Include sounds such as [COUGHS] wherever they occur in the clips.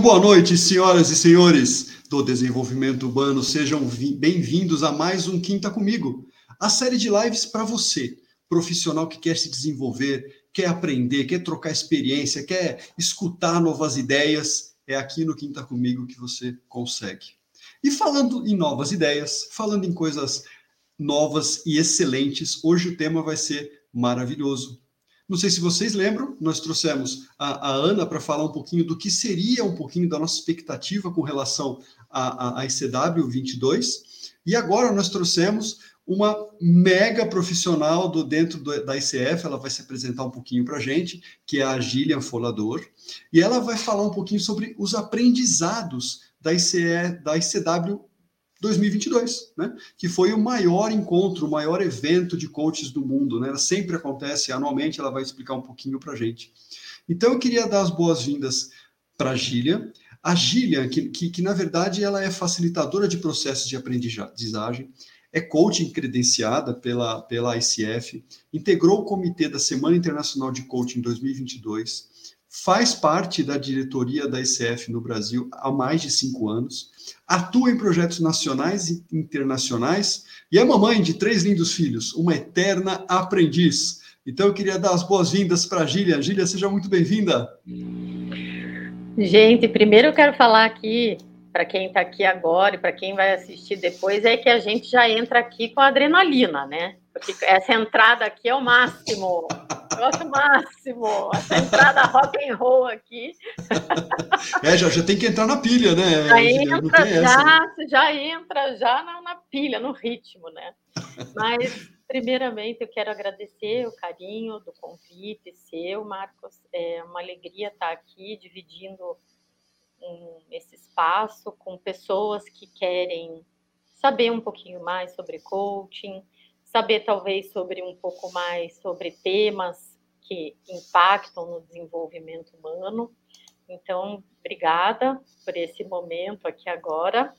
Muito boa noite, senhoras e senhores do desenvolvimento urbano. Sejam bem-vindos a mais um Quinta Comigo, a série de lives para você, profissional que quer se desenvolver, quer aprender, quer trocar experiência, quer escutar novas ideias. É aqui no Quinta Comigo que você consegue. E falando em novas ideias, falando em coisas novas e excelentes, hoje o tema vai ser maravilhoso não sei se vocês lembram, nós trouxemos a, a Ana para falar um pouquinho do que seria um pouquinho da nossa expectativa com relação à ICW 22. E agora nós trouxemos uma mega profissional do dentro do, da ICF, ela vai se apresentar um pouquinho para a gente, que é a Gillian Folador, e ela vai falar um pouquinho sobre os aprendizados da, ICE, da ICW 2022, né? que foi o maior encontro, o maior evento de coaches do mundo. Né? Ela sempre acontece anualmente, ela vai explicar um pouquinho para a gente. Então, eu queria dar as boas-vindas para a Gília. A Gília, que, que, que, na verdade ela é facilitadora de processos de aprendizagem, é coaching credenciada pela, pela ICF, integrou o comitê da Semana Internacional de Coaching 2022, faz parte da diretoria da ICF no Brasil há mais de cinco anos, atua em projetos nacionais e internacionais e é mamãe de três lindos filhos, uma eterna aprendiz. Então eu queria dar as boas-vindas para a Gília. Gília, seja muito bem-vinda. Gente, primeiro eu quero falar aqui para quem está aqui agora e para quem vai assistir depois é que a gente já entra aqui com adrenalina, né? Porque essa entrada aqui é o máximo. Eu acho o máximo. Essa entrada rock and roll aqui. É, já, já tem que entrar na pilha, né? Já entra, já, já entra já na, na pilha, no ritmo, né? Mas, primeiramente, eu quero agradecer o carinho do convite seu, Marcos. É uma alegria estar aqui dividindo um, esse espaço com pessoas que querem saber um pouquinho mais sobre coaching, saber talvez sobre um pouco mais sobre temas que impactam no desenvolvimento humano. Então, obrigada por esse momento aqui agora.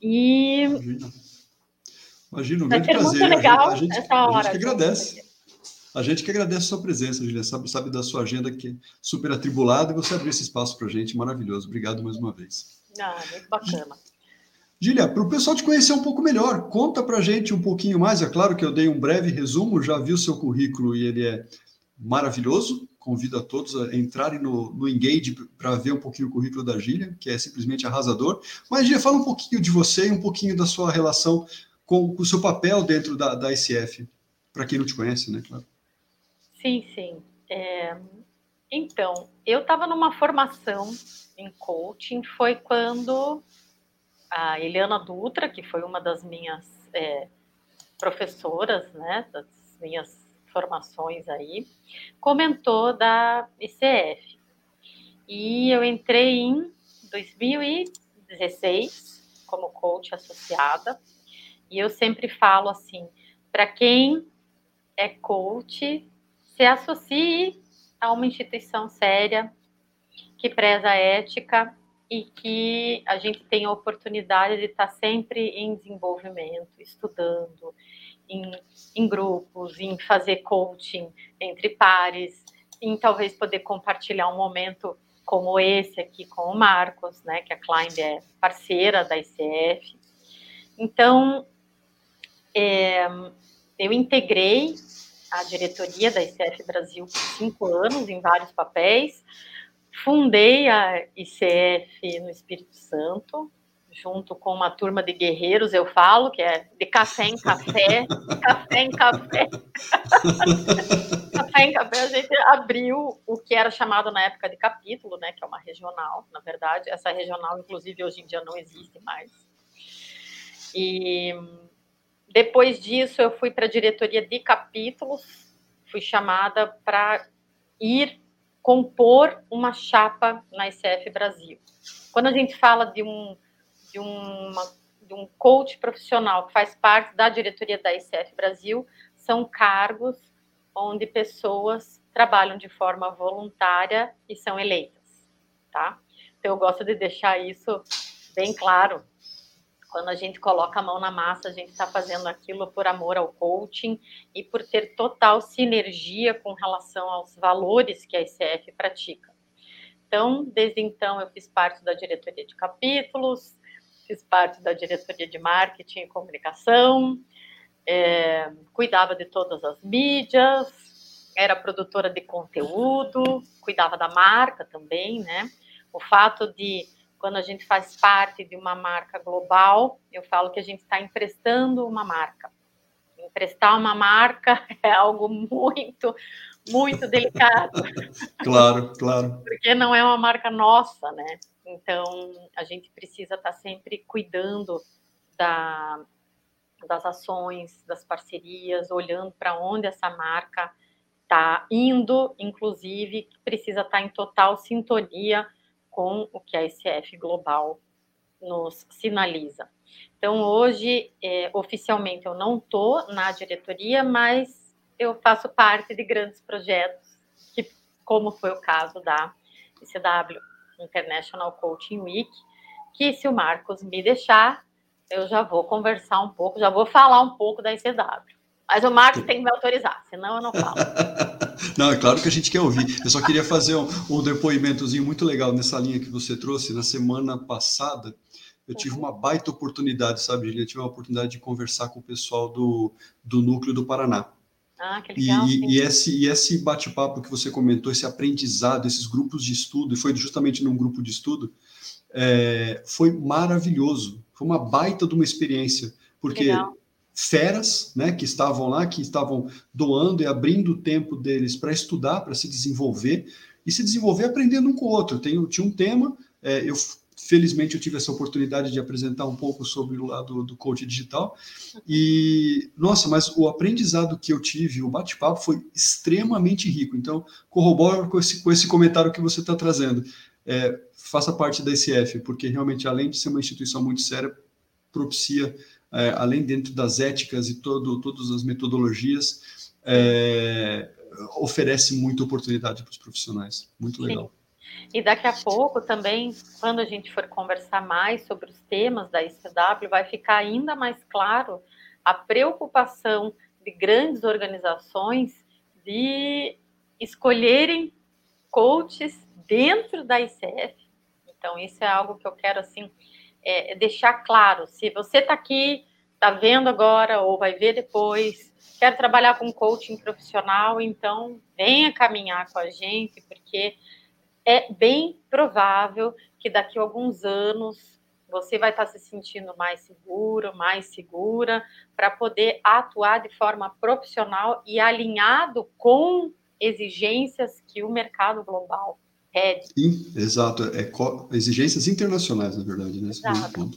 E imagina um grande prazer. Muito legal a gente, essa hora. A gente que agradece. A gente que agradece a sua presença, Julia. Sabe, sabe da sua agenda que é super atribulada e você abriu esse espaço para a gente. Maravilhoso. Obrigado mais uma vez. Ah, muito bacana. Gília, para o pessoal te conhecer um pouco melhor, conta para a gente um pouquinho mais. É claro que eu dei um breve resumo, já vi o seu currículo e ele é maravilhoso. Convido a todos a entrarem no, no Engage para ver um pouquinho o currículo da Gília, que é simplesmente arrasador. Mas, Gília, fala um pouquinho de você e um pouquinho da sua relação com, com o seu papel dentro da, da ICF, para quem não te conhece, né? Claro. Sim, sim. É... Então, eu estava numa formação em coaching, foi quando a Eliana Dutra, que foi uma das minhas é, professoras, né, das minhas formações aí, comentou da ICF. E eu entrei em 2016 como coach associada, e eu sempre falo assim, para quem é coach, se associe a uma instituição séria que preza a ética e que a gente tem a oportunidade de estar sempre em desenvolvimento, estudando, em, em grupos, em fazer coaching entre pares, em talvez poder compartilhar um momento como esse aqui com o Marcos, né, que a Climb é parceira da ICF. Então, é, eu integrei a diretoria da ICF Brasil por cinco anos, em vários papéis, Fundei a ICF no Espírito Santo, junto com uma turma de guerreiros, eu falo, que é de café em café, [LAUGHS] café em café. café em café, a gente abriu o que era chamado na época de capítulo, né, que é uma regional, na verdade. Essa regional, inclusive, hoje em dia não existe mais. E depois disso, eu fui para a diretoria de capítulos, fui chamada para ir compor uma chapa na ICF Brasil. quando a gente fala de um, de, uma, de um coach profissional que faz parte da diretoria da ICF Brasil, são cargos onde pessoas trabalham de forma voluntária e são eleitas, tá? Então, eu gosto de deixar isso bem claro. Quando a gente coloca a mão na massa, a gente está fazendo aquilo por amor ao coaching e por ter total sinergia com relação aos valores que a ICF pratica. Então, desde então, eu fiz parte da diretoria de capítulos, fiz parte da diretoria de marketing e comunicação, é, cuidava de todas as mídias, era produtora de conteúdo, cuidava da marca também, né? O fato de, quando a gente faz parte de uma marca global, eu falo que a gente está emprestando uma marca. Emprestar uma marca [LAUGHS] é algo muito, muito delicado. [LAUGHS] claro, claro. Porque não é uma marca nossa, né? Então, a gente precisa estar tá sempre cuidando da, das ações, das parcerias, olhando para onde essa marca está indo, inclusive, precisa estar tá em total sintonia com o que a SF Global nos sinaliza. Então, hoje, é, oficialmente, eu não estou na diretoria, mas eu faço parte de grandes projetos, que, como foi o caso da ICW International Coaching Week, que se o Marcos me deixar, eu já vou conversar um pouco, já vou falar um pouco da ICW. Mas o Marcos tem que me autorizar, senão eu não falo. [LAUGHS] não, é claro que a gente quer ouvir. Eu só queria fazer um, um depoimentozinho muito legal nessa linha que você trouxe. Na semana passada, eu tive uhum. uma baita oportunidade, sabe, Eu tive uma oportunidade de conversar com o pessoal do, do Núcleo do Paraná. Ah, que legal. E, e esse, e esse bate-papo que você comentou, esse aprendizado, esses grupos de estudo, e foi justamente num grupo de estudo, é, foi maravilhoso. Foi uma baita de uma experiência, porque legal. Feras, né, que estavam lá, que estavam doando e abrindo o tempo deles para estudar, para se desenvolver, e se desenvolver aprendendo um com o outro. Tem, tinha um tema, é, eu felizmente eu tive essa oportunidade de apresentar um pouco sobre o lado do coach digital. E, nossa, mas o aprendizado que eu tive, o bate-papo foi extremamente rico. Então, corroboro com esse, com esse comentário que você está trazendo. É, faça parte da ICF, porque realmente, além de ser uma instituição muito séria, propicia, é, além dentro das éticas e todo, todas as metodologias, é, oferece muita oportunidade para os profissionais. Muito legal. Sim. E daqui a pouco também, quando a gente for conversar mais sobre os temas da ICW, vai ficar ainda mais claro a preocupação de grandes organizações de escolherem coaches dentro da ICF. Então, isso é algo que eu quero, assim, é, deixar claro. Se você está aqui, está vendo agora ou vai ver depois, quer trabalhar com coaching profissional, então venha caminhar com a gente, porque é bem provável que daqui a alguns anos você vai estar se sentindo mais seguro, mais segura, para poder atuar de forma profissional e alinhado com exigências que o mercado global pede. Sim, exato. É exigências internacionais, na verdade, né? Exato.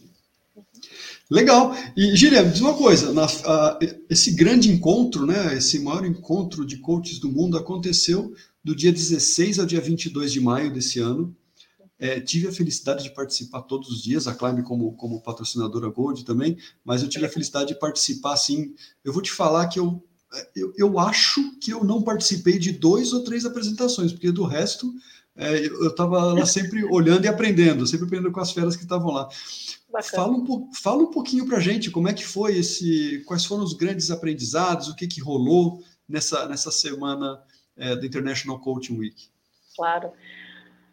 Legal. E, Gília, diz uma coisa: na, a, esse grande encontro, né, esse maior encontro de coaches do mundo aconteceu do dia 16 ao dia 22 de maio desse ano. É, tive a felicidade de participar todos os dias, a Climb como, como patrocinadora Gold também, mas eu tive a felicidade de participar, assim, eu vou te falar que eu, eu, eu acho que eu não participei de dois ou três apresentações, porque do resto é, eu estava lá sempre olhando e aprendendo, sempre aprendendo com as feras que estavam lá. Fala um, fala um pouquinho para a gente como é que foi esse, quais foram os grandes aprendizados, o que, que rolou nessa, nessa semana é, do International Coaching Week. Claro.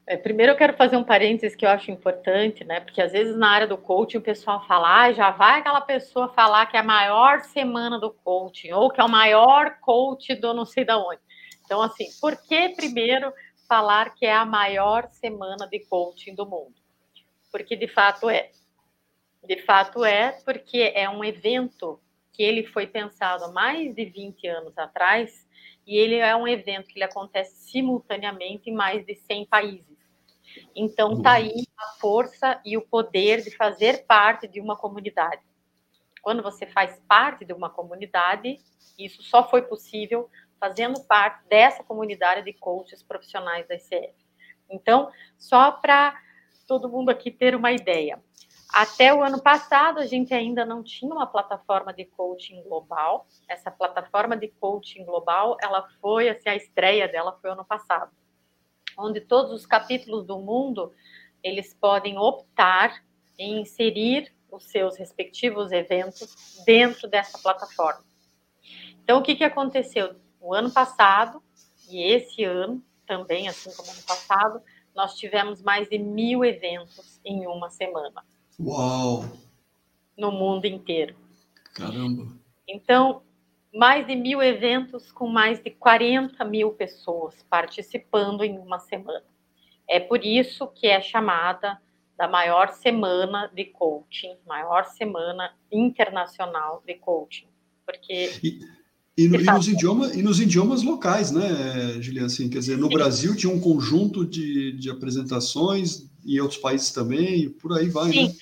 É, primeiro eu quero fazer um parênteses que eu acho importante, né? Porque às vezes na área do coaching o pessoal fala, ah, já vai aquela pessoa falar que é a maior semana do coaching, ou que é o maior coach do não sei da onde. Então, assim, por que primeiro falar que é a maior semana de coaching do mundo? Porque de fato é. De fato é, porque é um evento que ele foi pensado há mais de 20 anos atrás e ele é um evento que ele acontece simultaneamente em mais de 100 países. Então está aí a força e o poder de fazer parte de uma comunidade. Quando você faz parte de uma comunidade, isso só foi possível fazendo parte dessa comunidade de coaches profissionais da ICF. Então, só para todo mundo aqui ter uma ideia. Até o ano passado, a gente ainda não tinha uma plataforma de coaching global. Essa plataforma de coaching global, ela foi, assim, a estreia dela foi ano passado, onde todos os capítulos do mundo, eles podem optar em inserir os seus respectivos eventos dentro dessa plataforma. Então, o que, que aconteceu? O ano passado e esse ano, também, assim como ano passado, nós tivemos mais de mil eventos em uma semana. Uau! No mundo inteiro. Caramba! Então, mais de mil eventos com mais de 40 mil pessoas participando em uma semana. É por isso que é chamada da maior semana de coaching, maior semana internacional de coaching, porque e, e, no, nos idiomas e nos idiomas locais, né, Juliana? Assim, quer dizer, no Sim. Brasil tinha um conjunto de, de apresentações e outros países também, e por aí vai. Sim, né?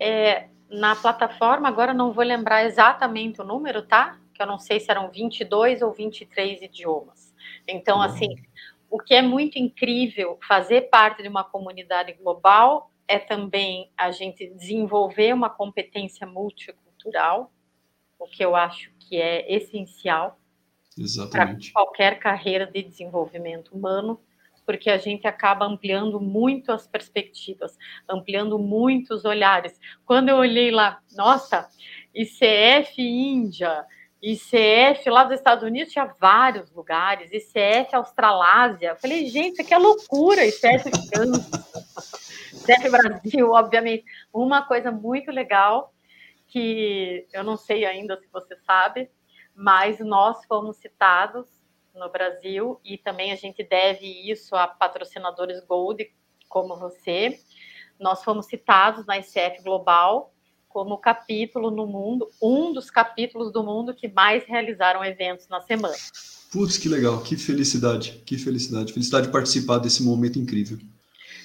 é, na plataforma agora não vou lembrar exatamente o número, tá? Que eu não sei se eram 22 ou 23 idiomas. Então, uhum. assim, o que é muito incrível fazer parte de uma comunidade global é também a gente desenvolver uma competência multicultural, o que eu acho que é essencial para qualquer carreira de desenvolvimento humano, porque a gente acaba ampliando muito as perspectivas, ampliando muitos olhares. Quando eu olhei lá, nossa, ICF Índia, ICF lá dos Estados Unidos tinha vários lugares, ICF Australásia. Eu falei, gente, isso aqui é loucura, ICF França. Deve Brasil, obviamente. Uma coisa muito legal que eu não sei ainda se você sabe, mas nós fomos citados no Brasil e também a gente deve isso a patrocinadores Gold como você. Nós fomos citados na ICF Global como capítulo no mundo, um dos capítulos do mundo que mais realizaram eventos na semana. Putz, que legal, que felicidade, que felicidade. Felicidade de participar desse momento incrível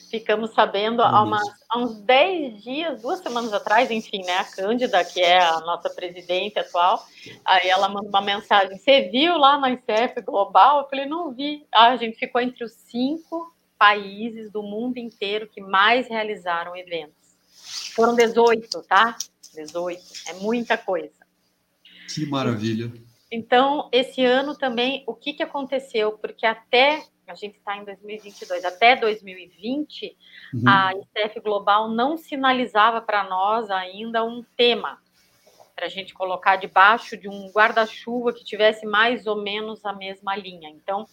ficamos sabendo há, há, uns 10 dias, duas semanas atrás, enfim, né? A Cândida, que é a nossa presidente atual, aí ela mandou uma mensagem: Você viu lá na ICF Global? Eu falei: Não vi. Ah, a gente ficou entre os cinco países do mundo inteiro que mais realizaram eventos. Foram 18, tá? 18. É muita coisa. Que maravilha. Então, esse ano também, o que, que aconteceu? Porque até a gente está em 2022, até 2020, uhum. a ICF Global não sinalizava para nós ainda um tema para a gente colocar debaixo de um guarda-chuva que tivesse mais ou menos a mesma linha. Então,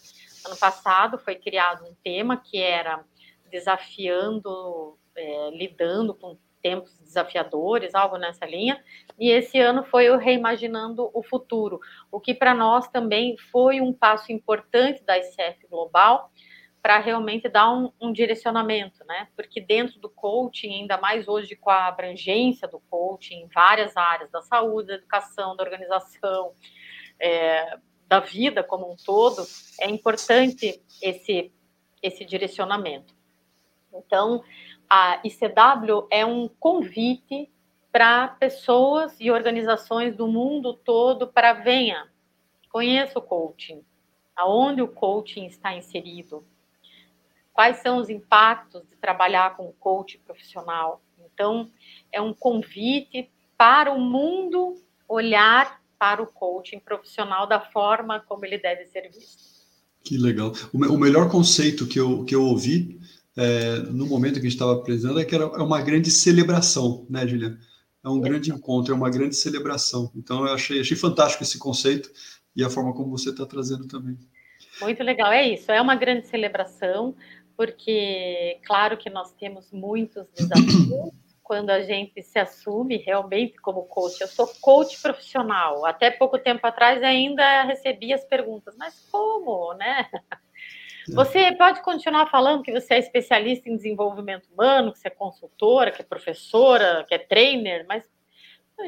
ano passado foi criado um tema que era desafiando, é, lidando com tempos desafiadores, algo nessa linha. E esse ano foi o Reimaginando o Futuro, o que para nós também foi um passo importante da ICF Global para realmente dar um, um, direcionamento, né? Porque dentro do coaching, ainda mais hoje com a abrangência do coaching em várias áreas, da saúde, da educação, da organização, é, da vida como um todo, é importante esse, esse direcionamento. Então, a ICW é um convite para pessoas e organizações do mundo todo para venha, conheça o coaching, aonde o coaching está inserido, quais são os impactos de trabalhar com o coach profissional. Então, é um convite para o mundo olhar para o coaching profissional da forma como ele deve ser visto. Que legal. O, melhor conceito que eu, que eu ouvi é, no momento que a gente estava apresentando, é que era é uma grande celebração, né, Juliana? É um grande encontro, é uma grande celebração. Então, eu achei, achei fantástico esse conceito e a forma como você está trazendo também. Muito legal, é isso. É uma grande celebração, porque, claro que nós temos muitos desafios [COUGHS] quando a gente se assume realmente como coach. Eu sou coach profissional. Até pouco tempo atrás ainda recebia as perguntas, mas como, né? Você pode continuar falando que você é especialista em desenvolvimento humano, que você é consultora, que é professora, que é trainer, mas,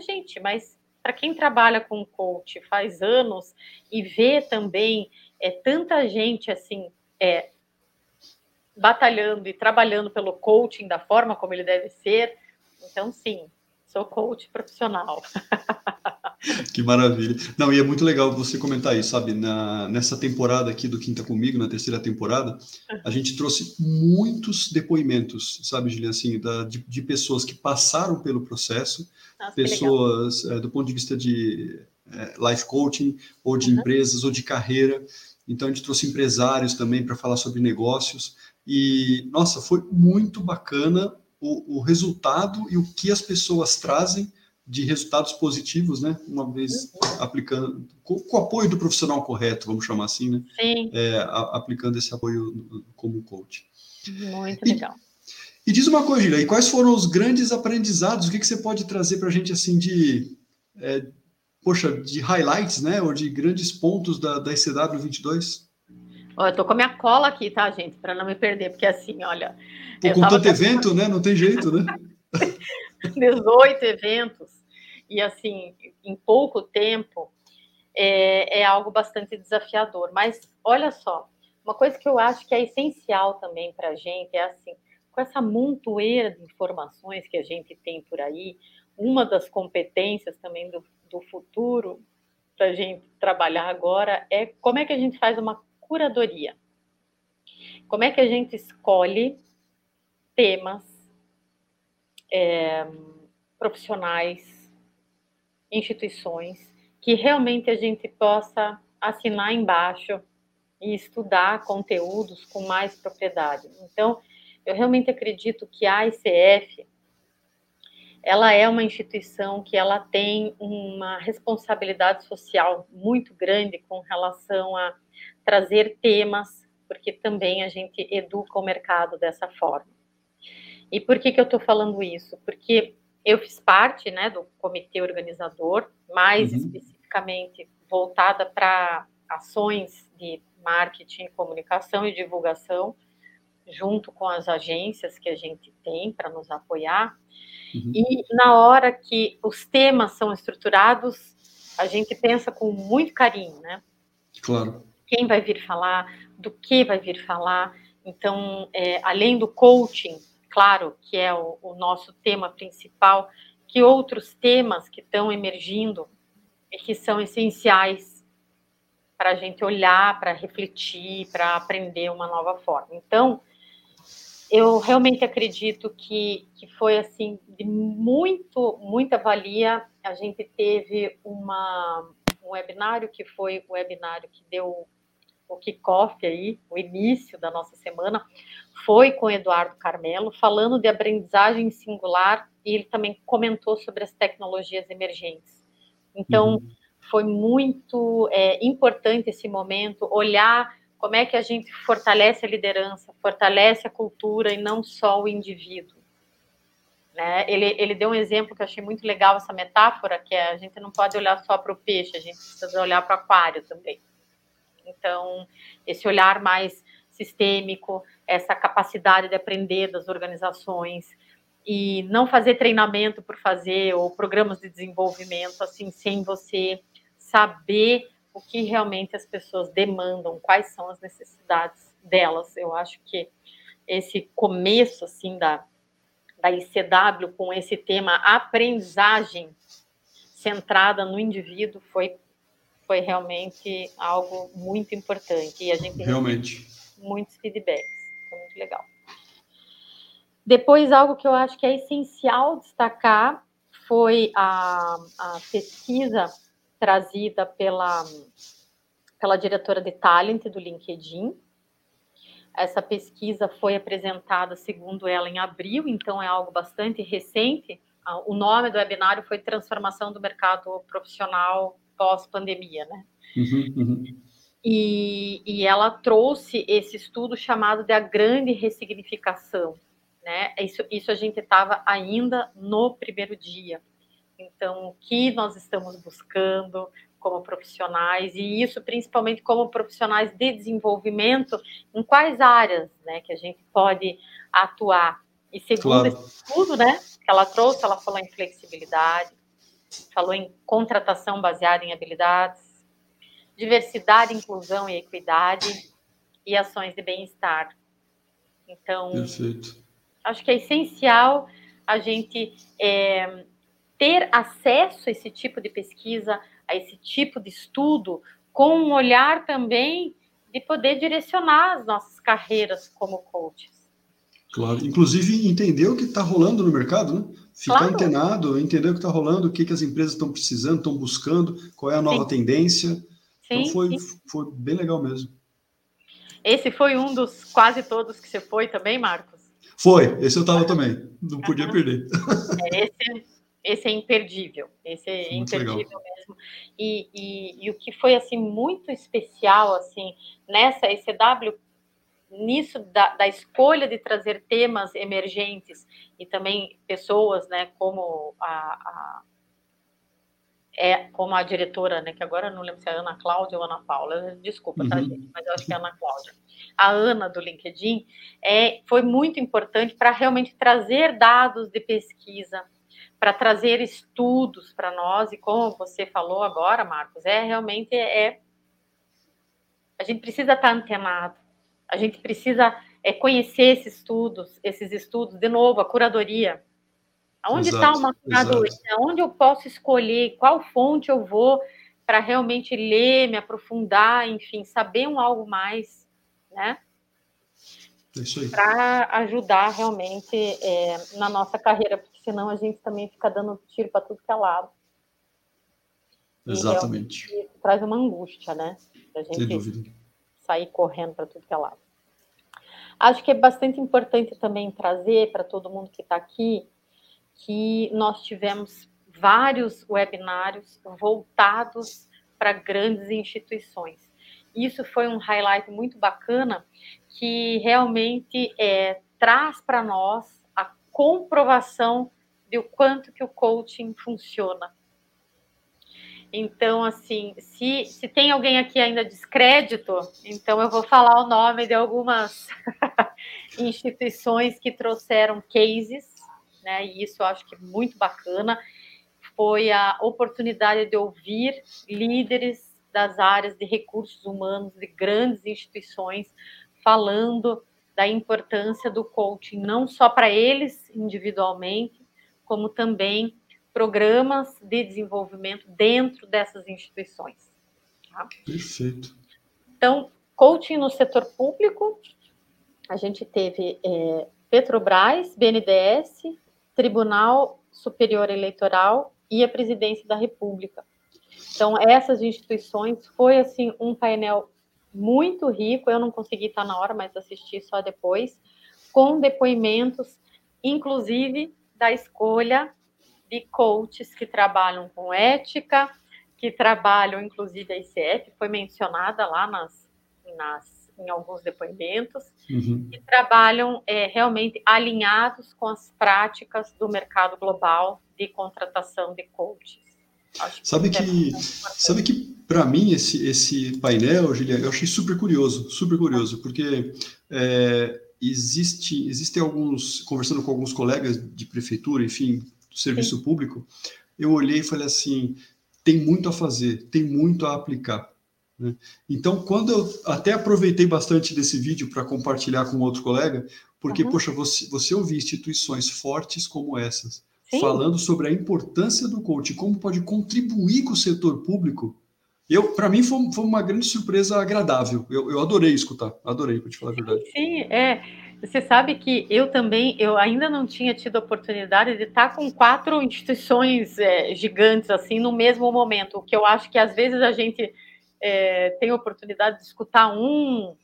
gente, mas para quem trabalha com coach faz anos e vê também é, tanta gente assim é, batalhando e trabalhando pelo coaching da forma como ele deve ser, então sim, sou coach profissional. [LAUGHS] [LAUGHS] Que maravilha. Não, e é muito legal você comentar isso, sabe? Na, nessa temporada aqui do Quinta Comigo, na terceira temporada, a gente trouxe muitos depoimentos, sabe, Juliana, assim, da, de, de, pessoas que passaram pelo processo, Nossa, pessoas é, do ponto de vista de é, life coaching, ou de uhum. empresas, ou de carreira. Então, a gente trouxe empresários também para falar sobre negócios. E, nossa, foi muito bacana o, o resultado e o que as pessoas trazem de resultados positivos, né? Uma vez aplicando, com, com, o apoio do profissional correto, vamos chamar assim, né? Sim. É, a, aplicando esse apoio como coach. Muito e, legal. E diz uma coisa, Gila, e quais foram os grandes aprendizados? O que, que você pode trazer para a gente, assim, de, é, poxa, de highlights, né? Ou de grandes pontos da, da ICW 22? Ó, eu tô com a minha cola aqui, tá, gente? Para não me perder, porque assim, olha... Pô, com tanto evento, né? Não tem jeito, né? [LAUGHS] 18 eventos, e assim, em pouco tempo, é, é algo bastante desafiador. Mas olha só, uma coisa que eu acho que é essencial também para a gente é assim, com essa montoeira de informações que a gente tem por aí, uma das competências também do, do futuro para a gente trabalhar agora é como é que a gente faz uma curadoria. Como é que a gente escolhe temas, é, profissionais, instituições, que realmente a gente possa assinar embaixo e estudar conteúdos com mais propriedade. Então, eu realmente acredito que a ICF ela é uma instituição que ela tem uma responsabilidade social muito grande com relação a trazer temas, porque também a gente educa o mercado dessa forma. E por que, que eu estou falando isso? Porque eu fiz parte né, do comitê organizador, mais uhum. especificamente voltada para ações de marketing, comunicação e divulgação, junto com as agências que a gente tem para nos apoiar. Uhum. E na hora que os temas são estruturados, a gente pensa com muito carinho, né? Claro. Quem vai vir falar, do que vai vir falar. Então, é, além do coaching, claro, que é o, o nosso tema principal, que outros temas que estão emergindo e que são essenciais para a gente olhar, para refletir, para aprender uma nova forma. Então, eu realmente acredito que, que foi assim de muito muita valia. A gente teve uma, um webinário que foi o webinário que deu o kickoff aí, o início da nossa semana, foi com Eduardo Carmelo, falando de aprendizagem singular, e ele também comentou sobre as tecnologias emergentes. Então, uhum. foi muito é, importante esse momento, olhar como é que a gente fortalece a liderança, fortalece a cultura e não só o indivíduo. Né? Ele, ele deu um exemplo que eu achei muito legal, essa metáfora, que é a gente não pode olhar só para o peixe, a gente precisa olhar para o aquário também. Então, esse olhar mais sistêmico, essa capacidade de aprender das organizações e não fazer treinamento por fazer ou programas de desenvolvimento assim sem você saber o que realmente as pessoas demandam, quais são as necessidades delas. Eu acho que esse começo assim da da ICW com esse tema aprendizagem centrada no indivíduo foi foi realmente algo muito importante. E a gente realmente muitos feedbacks. Muito legal. Depois, algo que eu acho que é essencial destacar foi a, a pesquisa trazida pela, pela diretora de talent do LinkedIn. Essa pesquisa foi apresentada, segundo ela, em abril, então é algo bastante recente. O nome do webinário foi Transformação do Mercado Profissional pós-pandemia, né? Uhum, uhum. E, e, ela trouxe esse estudo chamado de a grande ressignificação, né? Isso, isso a gente estava ainda no primeiro dia. Então, o que nós estamos buscando como profissionais e isso principalmente como profissionais de desenvolvimento, em quais áreas, né, que a gente pode atuar? E segundo claro. esse estudo, né, que ela trouxe, ela falou em flexibilidade, falou em contratação baseada em habilidades, diversidade, inclusão e equidade e ações de bem-estar. Então, Perfeito. acho que é essencial a gente é, ter acesso a esse tipo de pesquisa, a esse tipo de estudo, com um olhar também de poder direcionar as nossas carreiras como coaches. Claro, inclusive entender o que está rolando no mercado, né? Ficar claro. antenado, entender o que está rolando, o que, que as empresas estão precisando, estão buscando, qual é a nova sim. tendência. Então, sim, então foi, sim. foi bem legal mesmo. Esse foi um dos quase todos que você foi também, Marcos? Foi, esse eu estava também, não podia perder. É, esse, esse é imperdível, esse é muito imperdível legal. mesmo. E, e, e, o que foi assim muito especial assim nessa ECW nisso da, da, escolha de trazer temas emergentes e também pessoas, né, como a, a é como a diretora, né, que agora não lembro se é Ana Cláudia ou Ana Paula, desculpa, tá, uhum. tá, gente, mas eu acho que é Ana Cláudia. A Ana do LinkedIn é, foi muito importante para realmente trazer dados de pesquisa, para trazer estudos para nós, e como você falou agora, Marcos, é realmente é a gente precisa estar tá antenado, a gente precisa é, conhecer esses estudos, esses estudos, de novo, a curadoria. Onde está uma curadoria? Onde eu posso escolher? Qual fonte eu vou para realmente ler, me aprofundar, enfim, saber um algo mais, né? Para ajudar realmente é, na nossa carreira, porque senão a gente também fica dando tiro para tudo que é lado. Exatamente. E, isso traz uma angústia, né? A gente Sem dúvida sair correndo para tudo que é lado. Acho que é bastante importante também trazer para todo mundo que está aqui que nós tivemos vários webinários voltados para grandes instituições. Isso foi um highlight muito bacana que realmente é, traz para nós a comprovação do quanto que o coaching funciona então, assim, se, se tem alguém aqui ainda descrédito, então eu vou falar o nome de algumas [LAUGHS] instituições que trouxeram cases, né? E isso eu acho que é muito bacana. Foi a oportunidade de ouvir líderes das áreas de recursos humanos de grandes instituições falando da importância do coaching, não só para eles individualmente, como também programas de desenvolvimento dentro dessas instituições. Tá? Perfeito. Então, coaching no setor público, a gente teve é, Petrobras, BNDES, Tribunal Superior Eleitoral e a Presidência da República. Então, essas instituições foi assim um painel muito rico. Eu não consegui estar na hora, mas assisti só depois, com depoimentos, inclusive da escolha de coaches que trabalham com ética, que trabalham, inclusive, a ICF, foi mencionada lá nas, nas, em alguns depoimentos, uhum. que trabalham é, realmente alinhados com as práticas do mercado global de contratação de coaches. sabe que, que é sabe que para mim esse esse painel, Juliana, eu achei super curioso, super curioso, porque é, existe existem alguns conversando com alguns colegas de prefeitura, enfim, do serviço Sim. público, eu olhei e falei assim: tem muito a fazer, tem muito a aplicar. Né? Então, quando eu até aproveitei bastante desse vídeo para compartilhar com outro colega, porque, uhum. poxa, você, você ouvir instituições fortes como essas, Sim. falando sobre a importância do coaching, como pode contribuir com o setor público, eu, para mim, foi, foi, uma grande surpresa agradável. Eu, eu adorei escutar, adorei, para te falar a verdade. Sim, é. Você sabe que eu também, eu ainda não tinha tido a oportunidade de estar com quatro instituições é, gigantes assim no mesmo momento, o que eu acho que às vezes a gente é, tem oportunidade de escutar um,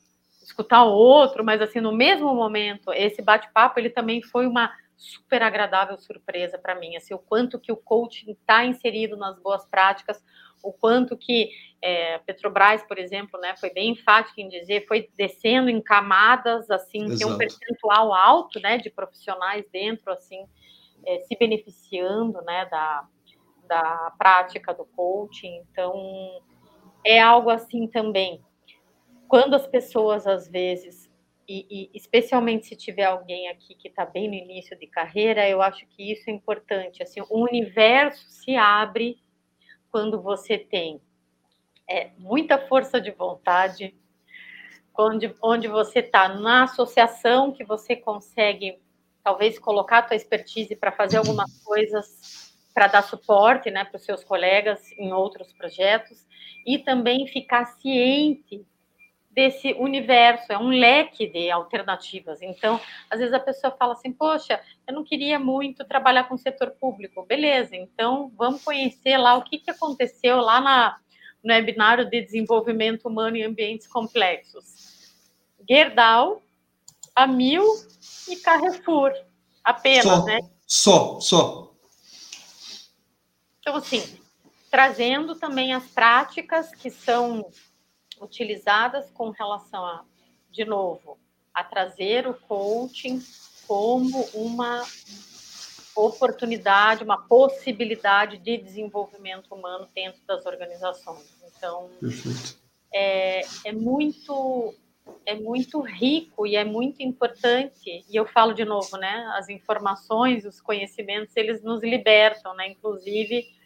escutar o outro, mas assim no mesmo momento, esse bate-papo ele também foi uma super agradável surpresa para mim, assim o quanto que o coaching está inserido nas boas práticas, o quanto que é, Petrobras, por exemplo, né, foi bem enfática em dizer, foi descendo em camadas, assim, Exato. tem um percentual alto, né, de profissionais dentro, assim, é, se beneficiando, né, da, da prática do coaching. Então, é algo assim também. Quando as pessoas, às vezes, e, e especialmente se tiver alguém aqui que está bem no início de carreira, eu acho que isso é importante. Assim, o universo se abre quando você tem é, muita força de vontade, onde, onde você está na associação que você consegue talvez colocar a tua expertise para fazer algumas coisas para dar suporte né, para os seus colegas em outros projetos e também ficar ciente desse universo, é um leque de alternativas. Então, às vezes a pessoa fala assim: Poxa, eu não queria muito trabalhar com o setor público. Beleza, então vamos conhecer lá o que, que aconteceu lá na, no webinário de desenvolvimento humano em ambientes complexos. Gerdau, Amil e Carrefour, apenas, só, né? Só, só. Então, assim, trazendo também as práticas que são utilizadas com relação a, de novo, a trazer o coaching como uma oportunidade, uma possibilidade de desenvolvimento humano dentro das organizações. Então, é, é muito é muito rico e é muito importante. E eu falo de novo, né? As informações, os conhecimentos, eles nos libertam, né? Inclusive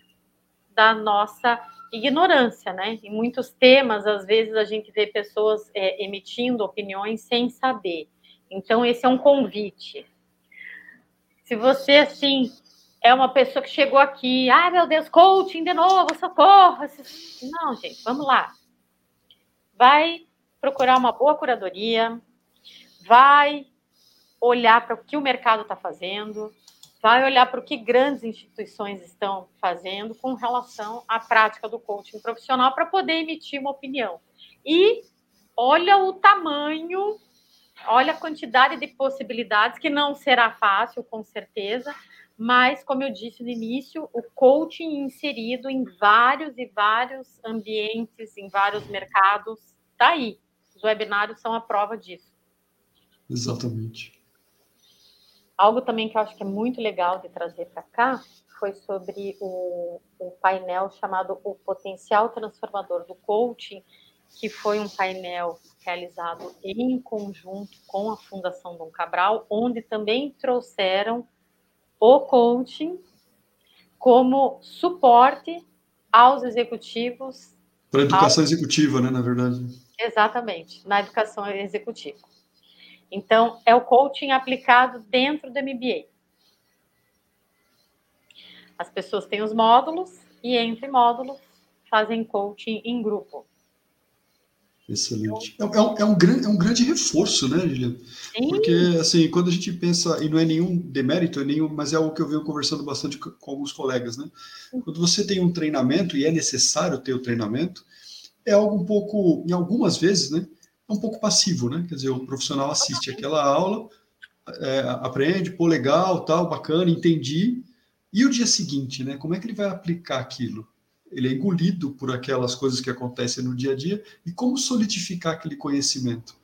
da nossa ignorância, né? Em muitos temas, às vezes a gente vê pessoas é, emitindo opiniões sem saber. Então, esse é um convite. Se você, assim, é uma pessoa que chegou aqui, ai meu Deus, coaching de novo, socorro. Não, gente, vamos lá. Vai procurar uma boa curadoria, vai olhar para o que o mercado está fazendo, vai olhar para o que grandes instituições estão fazendo com relação à prática do coaching profissional para poder emitir uma opinião. E olha o tamanho, olha a quantidade de possibilidades, que não será fácil, com certeza, mas, como eu disse no início, o coaching inserido em vários e vários ambientes, em vários mercados, está aí. Os webinários são a prova disso. Exatamente. Algo também que eu acho que é muito legal de trazer para cá foi sobre o, o, painel chamado O Potencial Transformador do Coaching, que foi um painel realizado em conjunto com a Fundação Dom Cabral, onde também trouxeram o coaching como suporte aos executivos. Para a educação executiva, né, na verdade. Exatamente, na educação executiva. Então, é o coaching aplicado dentro do MBA. As pessoas têm os módulos e, entre módulos, fazem coaching em grupo. Excelente. É, é, um, é, um, grande, é um grande reforço, né, Juliana? Porque, assim, quando a gente pensa, e não é nenhum demérito, é nenhum, mas é algo que eu venho conversando bastante com, com alguns colegas, né? Quando você tem um treinamento, e é necessário ter o treinamento, é algo um pouco, em algumas vezes, né? É um pouco passivo, né? Quer dizer, o profissional assiste aquela aula, é, aprende, pô, legal, tal, bacana, entendi. E o dia seguinte, né? Como é que ele vai aplicar aquilo? Ele é engolido por aquelas coisas que acontecem no dia a dia e como solidificar aquele conhecimento?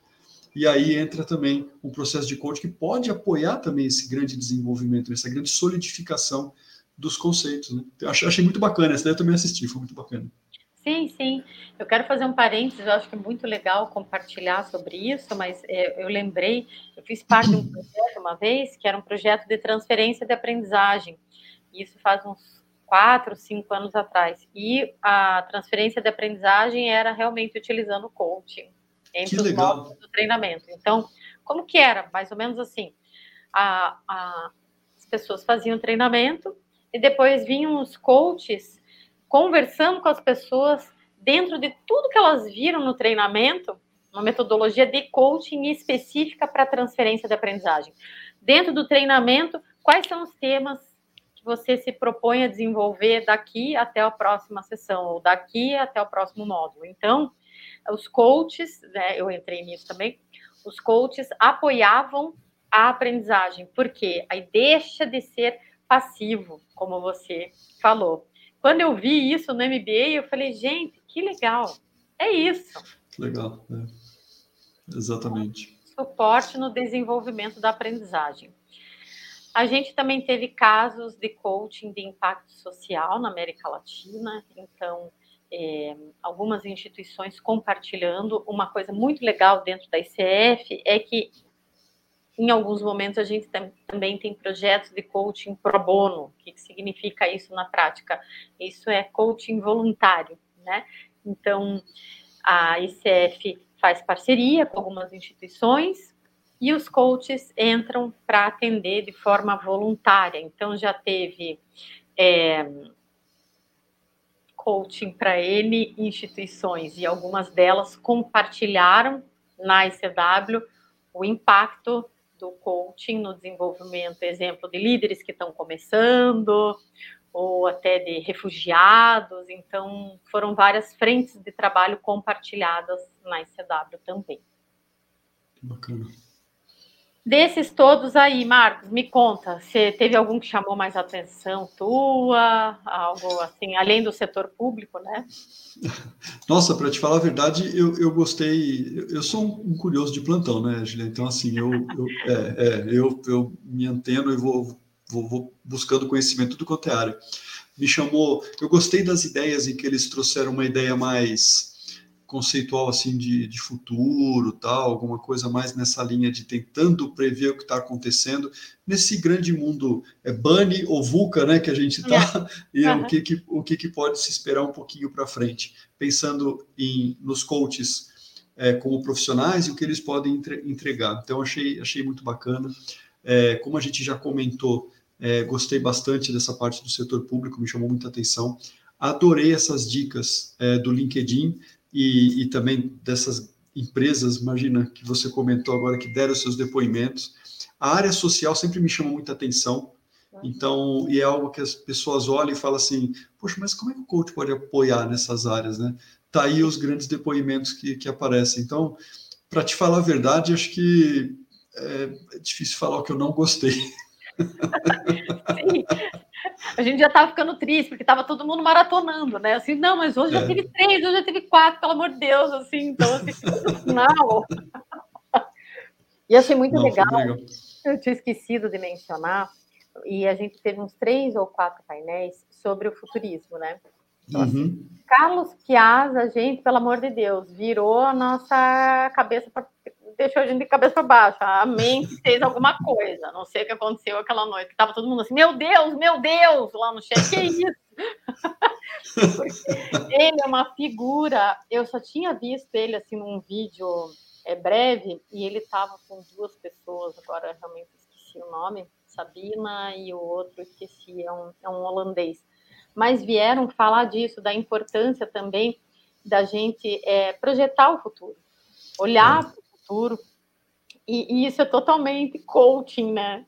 E aí entra também um processo de coaching que pode apoiar também esse grande desenvolvimento, essa grande solidificação dos conceitos. Né? Eu achei muito bacana, essa daí eu também assisti, foi muito bacana. Sim, sim. Eu quero fazer um parênteses, eu acho que é muito legal compartilhar sobre isso, mas é, eu lembrei, eu fiz parte de um [CLEARS THROAT] projeto uma vez, que era um projeto de transferência de aprendizagem. Isso faz uns quatro, cinco anos atrás. E a transferência de aprendizagem era realmente utilizando o coaching entre os módulos do treinamento. Então, como que era? Mais ou menos assim. A, a, as pessoas faziam treinamento e depois vinham os coaches conversando com as pessoas dentro de tudo que elas viram no treinamento, uma metodologia de coaching específica para transferência de aprendizagem. Dentro do treinamento, quais são os temas que você se propõe a desenvolver daqui até a próxima sessão, ou daqui até o próximo módulo? Então, os coaches, né, eu entrei nisso também, os coaches apoiavam a aprendizagem, porque aí deixa de ser passivo, como você falou. Quando eu vi isso no MBA, eu falei, gente, que legal. É isso. Legal, é. exatamente. Suporte no desenvolvimento da aprendizagem. A gente também teve casos de coaching de impacto social na América Latina, então, é, algumas instituições compartilhando. Uma coisa muito legal dentro da ICF é que em alguns momentos a gente tem, também tem projetos de coaching pro bono. O que significa isso na prática? Isso é coaching voluntário, né? Então, a ICF faz parceria com algumas instituições e os coaches entram para atender de forma voluntária. Então, já teve é, coaching para N instituições e algumas delas compartilharam na ICW o impacto do coaching no desenvolvimento, exemplo, de líderes que estão começando, ou até de refugiados. Então, foram várias frentes de trabalho compartilhadas na ICW também. Bacana. Desses todos aí, Marcos, me conta, você teve algum que chamou mais atenção tua, algo assim, além do setor público, né? [LAUGHS] Nossa, para te falar a verdade, eu, eu gostei, eu sou um curioso de plantão, né, Julia? Então, assim, eu, eu, é, é, eu, eu me anteno e vou, vou, vou buscando conhecimento do quanto é área. Me chamou, eu gostei das ideias em que eles trouxeram uma ideia mais conceitual assim de, de futuro, tal, alguma coisa mais nessa linha de tentando prever o que está acontecendo nesse grande mundo é Bunny ou VUCA, né, que a gente está é. [LAUGHS] e uhum. o que, que o que, que pode se esperar um pouquinho para frente, pensando em nos coaches é, como profissionais e o que eles podem entre, entregar. Então achei achei muito bacana. É, como a gente já comentou, é, gostei bastante dessa parte do setor público, me chamou muita atenção. Adorei essas dicas é, do LinkedIn e, e também dessas empresas, imagina, que você comentou agora, que deram seus depoimentos. A área social sempre me chama muita atenção, então, e é algo que as pessoas olham e falam assim, poxa, mas como é que o coach pode apoiar nessas áreas, né? Tá aí os grandes depoimentos que, que aparecem. Então, para te falar a verdade, acho que é, é difícil falar o que eu não gostei. [LAUGHS] Sim, a gente já estava ficando triste, porque estava todo mundo maratonando, né? Assim, não, mas hoje é. já teve três, hoje já teve quatro, pelo amor de Deus, assim, então, assim, [LAUGHS] final. e achei muito não, legal, legal, eu tinha esquecido de mencionar, e a gente teve uns três ou quatro painéis sobre o futurismo, né? Então, assim, uhum. assim, Carlos Piazza, gente, pelo amor de Deus, virou a nossa cabeça para deixou a gente de cabeça para baixo. A mente fez alguma coisa. Não sei o que aconteceu aquela noite. Tava todo mundo assim, meu Deus, meu Deus, lá no chat. Que isso? [LAUGHS] ele é uma figura. Eu só tinha visto ele assim num vídeo é, breve e ele tava com duas pessoas. Agora realmente esqueci o nome. Sabina e o outro esqueci. É um, é um holandês. Mas vieram falar disso, da importância também da gente é, projetar o futuro, olhar é futuro. E, e, isso é totalmente coaching, né?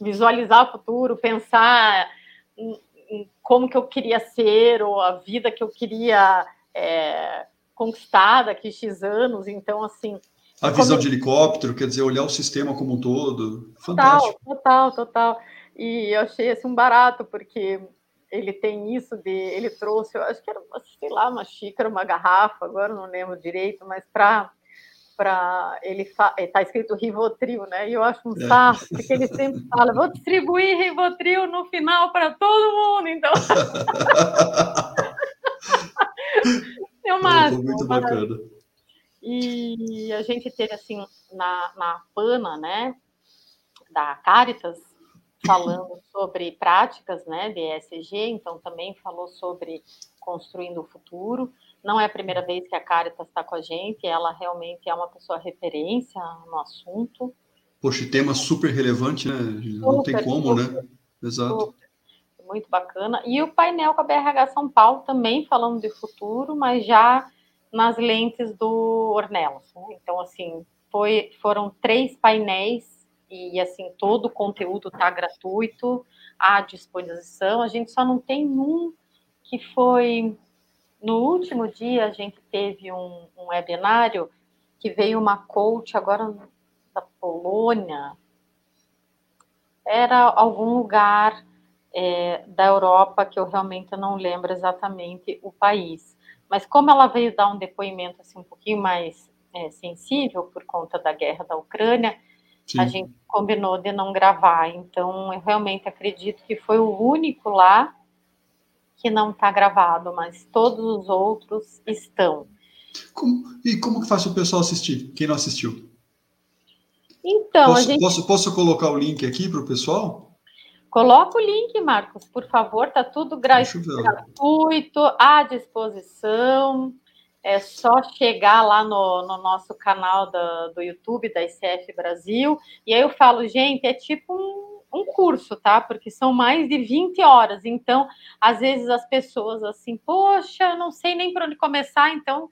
Visualizar o futuro, pensar em, em como que eu queria ser, ou a vida que eu queria é, conquistar daqui X anos. Então, assim. A visão como... de helicóptero, quer dizer, olhar o sistema como um todo. Fantástico. Total, total, total. E eu achei assim um barato, porque ele tem isso de. Ele trouxe, eu acho que era, sei lá, uma xícara, uma garrafa, agora não lembro direito, mas para para ele está escrito Rivotril, né? E eu acho um é. saco, porque ele sempre fala, vou distribuir Rivotril no final para todo mundo, então. [LAUGHS] é o máximo. Muito bacana. E a gente teve assim na, na PANA, né, da Caritas, falando [LAUGHS] sobre práticas, né, de ESG, então também falou sobre construindo o futuro. Não é a primeira vez que a Caritas está com a gente, ela realmente é uma pessoa referência no assunto. Poxa, tema super relevante, né? Não tem como, né? super, né? Exato. Super. Muito bacana. E o painel com a BRH São Paulo também falando de futuro, mas já nas lentes do Ornelas. Né? Então, assim, foi, foram três painéis e, assim, todo o conteúdo está gratuito, à disposição. A gente só não tem um que foi no último dia, a gente teve um, um webinário que veio uma coach agora da Polônia. Era algum lugar é, da Europa que eu realmente não lembro exatamente o país. Mas como ela veio dar um depoimento assim um pouquinho mais é, sensível por conta da guerra da Ucrânia, Sim. a gente combinou de não gravar. Então, eu realmente acredito que foi o único lá que não está gravado, mas todos os outros estão. Como, e como que faz o pessoal assistir? Quem não assistiu? Então, posso, gente... posso, posso colocar o link aqui para o pessoal? Coloca o link, Marcos, por favor. Tá tudo gratuito, à disposição. É só chegar lá no, no nosso canal do, do YouTube da ICF Brasil. E aí eu falo, gente, é tipo um um curso, tá? Porque são mais de 20 horas. Então, às vezes as pessoas assim, poxa, não sei nem por onde começar, então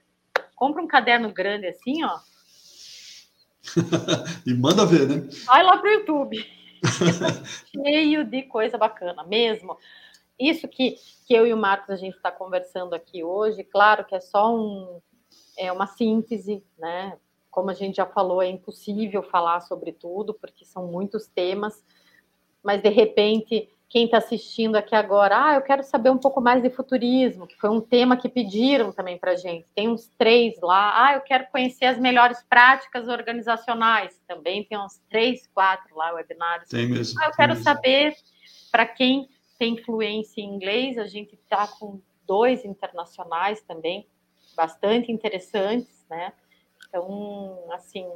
compra um caderno grande assim, ó. [LAUGHS] e manda ver, né? Vai lá pro YouTube. [LAUGHS] Cheio de coisa bacana, mesmo. Isso que, que eu e o Marcos a gente está conversando aqui hoje, claro que é só um, é uma síntese, né? Como a gente já falou, é impossível falar sobre tudo, porque são muitos temas, mas de repente, quem está assistindo aqui agora, ah, eu quero saber um pouco mais de futurismo, que foi um tema que pediram também para a gente. Tem uns três lá, ah, eu quero conhecer as melhores práticas organizacionais, também tem uns três, quatro lá, webinários. Tem mesmo. Ah, eu quero mesmo. saber, para quem tem influência em inglês, a gente está com dois internacionais também, bastante interessantes, né? Então, assim,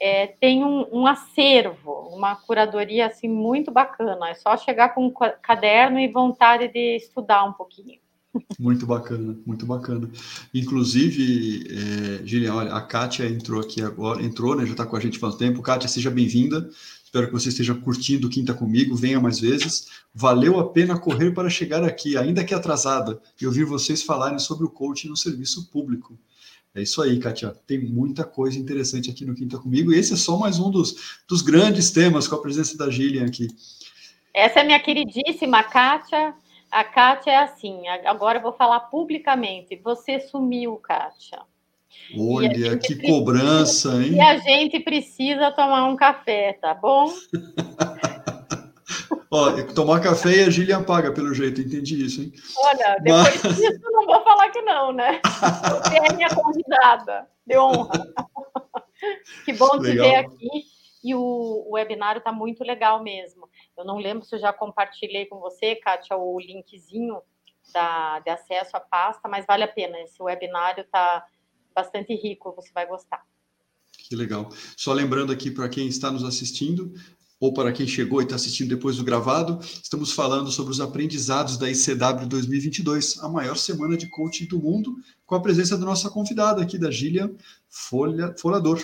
é, tem um, um, acervo, uma curadoria assim muito bacana. É só chegar com um caderno e vontade de estudar um pouquinho. Muito bacana, muito bacana. Inclusive, é, Gilian, olha, a Kátia entrou aqui agora, entrou, né? Já está com a gente faz tempo. Kátia, seja bem-vinda. Espero que você esteja curtindo Quinta Comigo, venha mais vezes. Valeu a pena correr para chegar aqui, ainda que atrasada, e ouvir vocês falarem sobre o coaching no serviço público. É isso aí, Kátia. Tem muita coisa interessante aqui no Quinta Comigo. E esse é só mais um dos, dos grandes temas com a presença da Gillian aqui. Essa é minha queridíssima Kátia. A Kátia é assim, agora eu vou falar publicamente. Você sumiu, Kátia. Olha, que precisa, cobrança, hein? E a gente precisa tomar um café, tá bom? [LAUGHS] Ó, tomar café e a Gillian paga, pelo jeito, entendi isso, hein? Olha, depois Mas... disso não vou falar que não, né? Você é minha convidada, de honra. que bom te ver aqui. E o, o webinário está muito legal mesmo. Eu não lembro se eu já compartilhei com você, Kátia, o linkzinho da, de acesso à pasta, mas vale a pena. Esse webinário está bastante rico, você vai gostar. Que legal. Só lembrando aqui para quem está nos assistindo, ou para quem chegou e está assistindo depois do gravado, estamos falando sobre os aprendizados da ICW 2022, a maior semana de coaching do mundo, com a presença da nossa convidada aqui, da Gillian Folha, Folador.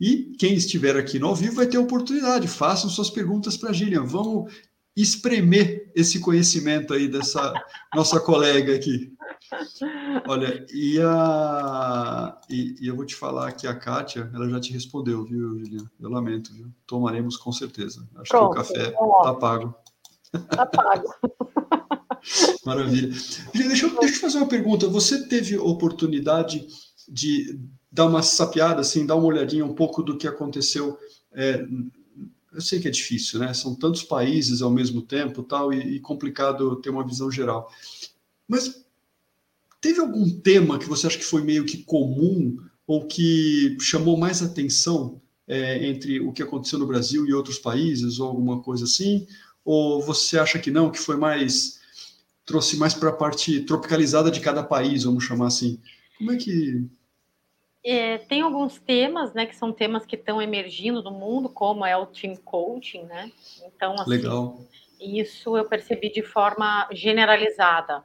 E quem estiver aqui no ao vivo vai ter oportunidade, façam suas perguntas para a Gillian. Vamos espremer esse conhecimento aí dessa nossa colega aqui. Olha, e, a, e, e, eu vou te falar que a Kátia, ela já te respondeu, viu, Juliana? Eu lamento, viu? Tomaremos com certeza. Acho Pronto, que o café está pago. Está pago. [LAUGHS] Maravilha. Deixa eu, deixa eu fazer uma pergunta. Você teve oportunidade de dar uma sapiada, assim, dar uma olhadinha um pouco do que aconteceu é, eu sei que é difícil, né? São tantos países ao mesmo tempo, tal, e, e, complicado ter uma visão geral. Mas Teve algum tema que você acha que foi meio que comum ou que chamou mais atenção é, entre o que aconteceu no Brasil e outros países, ou alguma coisa assim? Ou você acha que não, que foi mais. trouxe mais para a parte tropicalizada de cada país, vamos chamar assim? Como é que. É, tem alguns temas, né, que são temas que estão emergindo no mundo, como é o team coaching, né? Então, assim, Legal. isso eu percebi de forma generalizada